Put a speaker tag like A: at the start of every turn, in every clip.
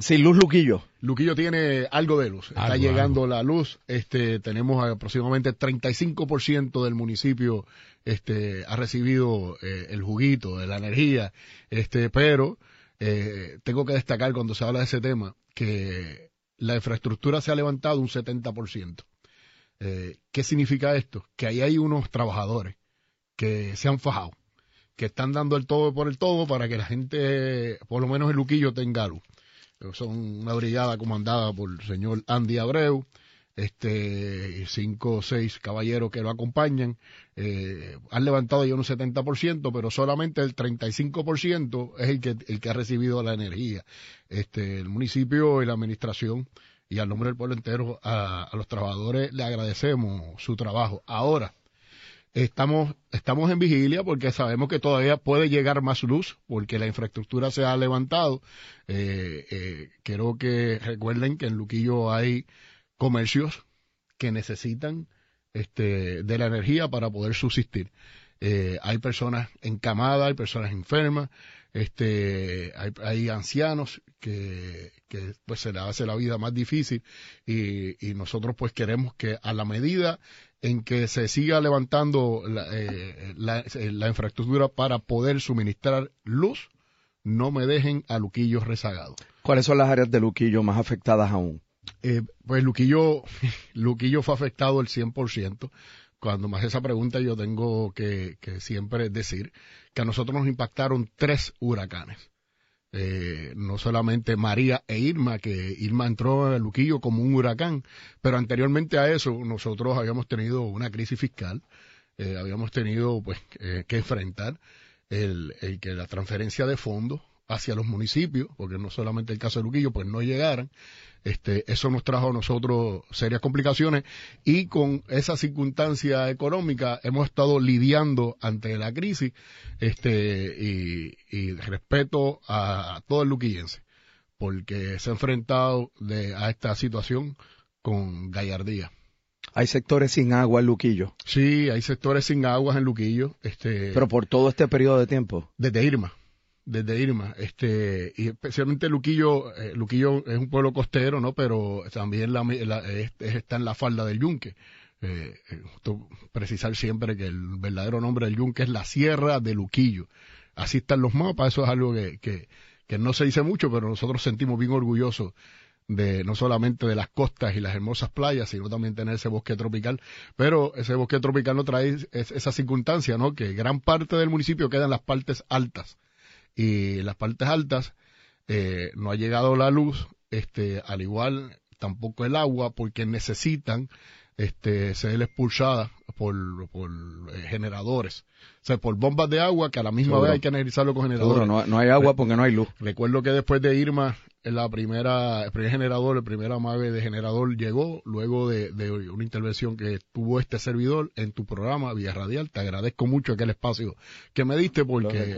A: Sin luz, Luquillo.
B: Luquillo tiene algo de luz. Está
A: Algo,
B: llegando la luz. Este, tenemos aproximadamente 35% del municipio este, ha recibido eh, el juguito de la energía. Este, pero eh, tengo que destacar cuando se habla de ese tema que la infraestructura se ha levantado un 70%. Eh, ¿Qué significa esto? Que ahí hay unos trabajadores que se han fajado, que están dando el todo por el todo para que la gente, por lo menos el Luquillo, tenga luz son una brigada comandada por el señor Andy Abreu, este, cinco o seis caballeros que lo acompañan, eh, han levantado ya un 70%, pero solamente el 35% es el que, el que ha recibido la energía. Este, el municipio y la administración, y al nombre del pueblo entero, a, a los trabajadores le agradecemos su trabajo. Ahora, Estamos, estamos en vigilia porque sabemos que todavía puede llegar más luz porque la infraestructura se ha levantado. Eh, eh, quiero que recuerden que en Luquillo hay comercios que necesitan este, de la energía para poder subsistir. Eh, hay personas encamadas, hay personas enfermas, este, hay, hay ancianos que, que pues se les hace la vida más difícil y, y nosotros pues queremos que a la medida en que se siga levantando la, eh, la, eh, la infraestructura para poder suministrar luz, no me dejen a Luquillo rezagado.
A: ¿Cuáles son las áreas de Luquillo más afectadas aún?
B: Eh, pues Luquillo, Luquillo fue afectado el 100%. Cuando me hace esa pregunta yo tengo que, siempre decir que a nosotros nos impactaron tres huracanes. Eh, no solamente María e Irma, que Irma entró en Luquillo como un huracán, pero anteriormente a eso nosotros habíamos tenido una crisis fiscal, eh, habíamos tenido pues eh, que enfrentar el, que la transferencia de fondos hacia los municipios, porque no solamente el caso de Luquillo, pues no llegaran, este, eso nos trajo a nosotros serias complicaciones y con esa circunstancia económica hemos estado lidiando ante la crisis este, y, y respeto a, a, todo el luquillense porque se ha enfrentado de, a esta situación con gallardía.
A: Hay sectores sin agua en Luquillo.
B: Sí, hay sectores sin aguas en Luquillo. Este,
A: Pero por todo este periodo de tiempo.
B: Desde Irma desde Irma, este, y especialmente Luquillo, eh, Luquillo es un pueblo costero, ¿no? Pero también la, la, es, está en la falda del Yunque. Eh, precisar siempre que el verdadero nombre del Yunque es la Sierra de Luquillo. Así están los mapas, eso es algo que, que, que no se dice mucho, pero nosotros sentimos bien orgullosos de no solamente de las costas y las hermosas playas, sino también tener ese bosque tropical. Pero ese bosque tropical no trae esa circunstancia, ¿no? Que gran parte del municipio queda en las partes altas y las partes altas eh, no ha llegado la luz, este, al igual tampoco el agua, porque necesitan este, ser expulsada por, por eh, generadores. O sea, por bombas de agua que a la misma
A: Seguro.
B: vez hay que analizarlo con generadores.
A: Seguro, no, no hay agua porque no hay luz.
B: Recuerdo que después de Irma, la primera, el primer generador, el primer amague de generador llegó luego de, de una intervención que tuvo este servidor en tu programa Vía Radial. Te agradezco mucho aquel espacio que me diste porque,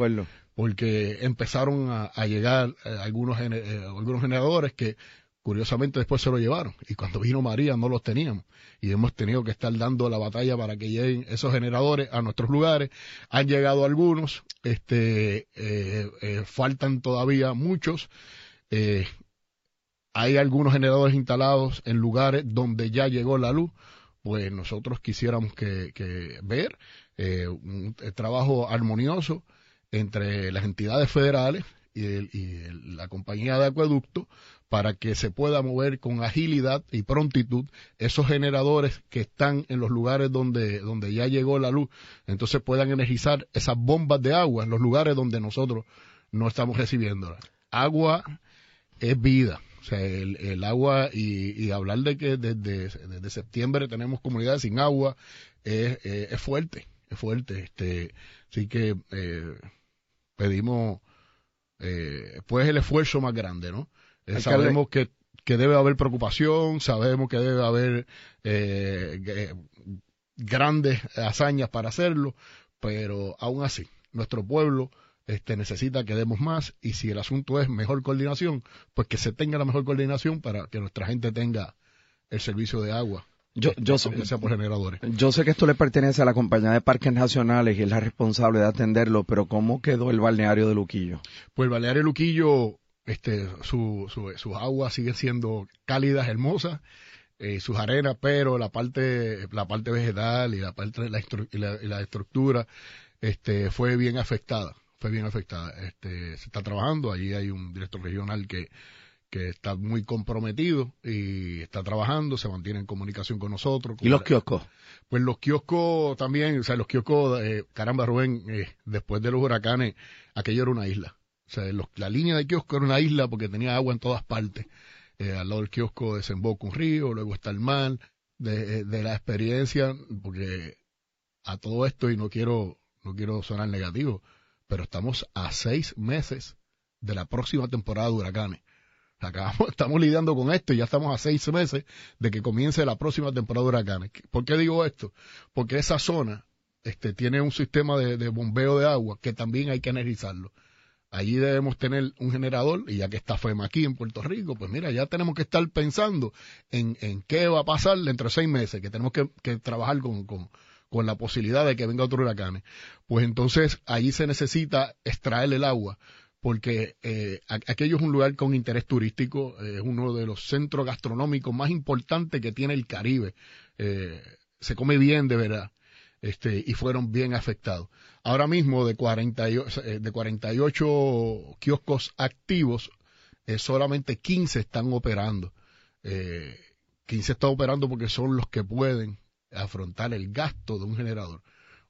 B: porque empezaron a, a llegar eh, algunos, eh, algunos generadores que curiosamente después se lo llevaron. Y cuando vino María no los teníamos. Y hemos tenido que estar dando la batalla para que lleguen esos generadores a nuestros lugares. Han llegado algunos este eh, eh, faltan todavía muchos. Eh, hay algunos generadores instalados en lugares donde ya llegó la luz. Pues nosotros quisiéramos que, ver un trabajo armonioso entre las entidades federales y, la compañía de acueducto para que se pueda mover con agilidad y prontitud esos generadores que están en los lugares donde, donde ya llegó la luz, entonces puedan energizar esas bombas de agua en los lugares donde nosotros no estamos recibiéndola. Agua es vida. O sea, el, el agua y, y hablar de que desde, septiembre tenemos comunidades sin agua es, es fuerte, es fuerte. Este, así que eh, pedimos eh, pues el esfuerzo más grande, ¿no? Eh, sabemos que, que debe haber preocupación, sabemos que debe haber eh, grandes hazañas para hacerlo, pero aún así, nuestro pueblo este, necesita que demos más y si el asunto es mejor coordinación, pues que se tenga la mejor coordinación para que nuestra gente tenga el servicio de agua,
A: Yo, yo, sé,
B: aunque sea por generadores.
A: yo sé que esto le pertenece a la compañía de parques nacionales y es la responsable de atenderlo, pero ¿cómo quedó el balneario de Luquillo?
B: Pues el balneario Luquillo, este, su, su- sus aguas siguen siendo cálidas, hermosas, eh, sus arenas, pero la parte, la parte vegetal y la parte la, y la, y la estructura, este, fue bien afectada, fue bien afectada. Este, se está trabajando, allí hay un director regional que, que está muy comprometido y está trabajando, se mantiene en comunicación con nosotros.
A: ¿Y los kioscos?
B: pues los kioscos también, o sea, los kioscos, eh, caramba Rubén, eh, después de los huracanes, aquello era una isla. O sea, la línea de kiosco era una isla porque tenía agua en todas partes. Eh, al lado del kiosco desemboca un río, luego está el mar. De, de la experiencia, porque a todo esto, y no quiero, no quiero sonar negativo, pero estamos a seis meses de la próxima temporada de huracanes. Acabamos, estamos lidiando con esto y ya estamos a seis meses de que comience la próxima temporada de huracanes. ¿Por qué digo esto? Porque esa zona este, tiene un sistema de, de bombeo de agua que también hay que energizarlo. Allí debemos tener un generador y ya que está FEMA aquí en Puerto Rico, pues mira, ya tenemos que estar pensando en, en qué va a pasar dentro de seis meses, que tenemos que, que trabajar con, con, con la posibilidad de que venga otro huracán. Pues entonces allí se necesita extraer el agua porque eh, aquello es un lugar con interés turístico, eh, es uno de los centros gastronómicos más importantes que tiene el Caribe. Eh, se come bien de verdad, este, y fueron bien afectados. Ahora mismo de, 48, eh, de 48 kioscos activos, eh, solamente 15 están operando. Eh, 15 están operando porque son los que pueden afrontar el gasto de un generador.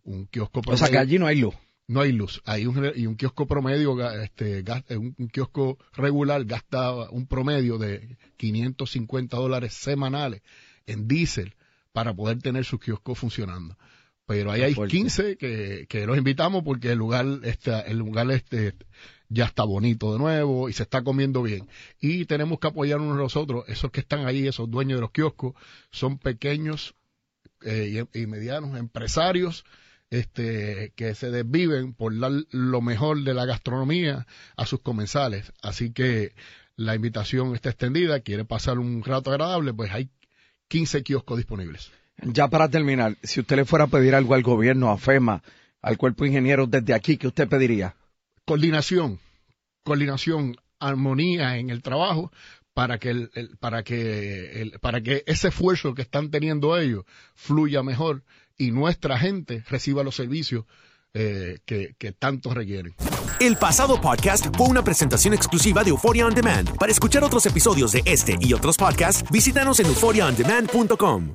B: Un kiosco
A: O sea que
B: promedio-
A: allí no hay luz.
B: no hay luz. Hay un, y un kiosco promedio, este, gasta- un, un kiosco regular gasta un promedio de 550 dólares semanales en diésel para poder tener su kiosco funcionando. Pero ahí hay
A: fuerte.
B: 15 que, que los invitamos porque el lugar está, el lugar este ya está bonito de nuevo y se está comiendo bien. Y tenemos que apoyar unos a los otros. Esos que están ahí, esos dueños de los kioscos, son pequeños eh, y, y medianos empresarios este, que se desviven por dar lo mejor de la gastronomía a sus comensales. Así que la invitación está extendida, quiere pasar un rato agradable, pues hay 15 kioscos disponibles.
A: Ya para terminar, si usted le fuera a pedir algo al gobierno, a FEMA, al cuerpo de ingenieros desde aquí, ¿qué usted pediría?
B: Coordinación, coordinación, armonía en el trabajo para que el, el- para que el- para que ese esfuerzo que están teniendo ellos fluya mejor y nuestra gente reciba los servicios eh, que, que tanto requieren.
C: El pasado podcast fue una presentación exclusiva de Euphoria On Demand. Para escuchar otros episodios de este y otros podcasts, visítanos en euphoriaondemand.com.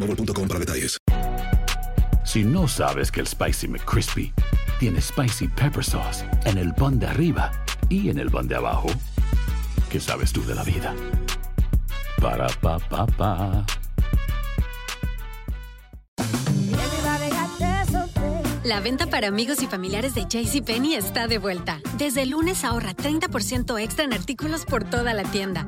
D: boostmobile.com para detalles.
E: Si no sabes que el Spicy McCrispy tiene Spicy Pepper Sauce en el pan de arriba y en el pan de abajo, ¿qué sabes tú de la vida? Para, pa, pa, pa.
F: La venta para amigos y familiares de JCPenney está de vuelta. Desde el lunes ahorra 30% extra en artículos por toda la tienda.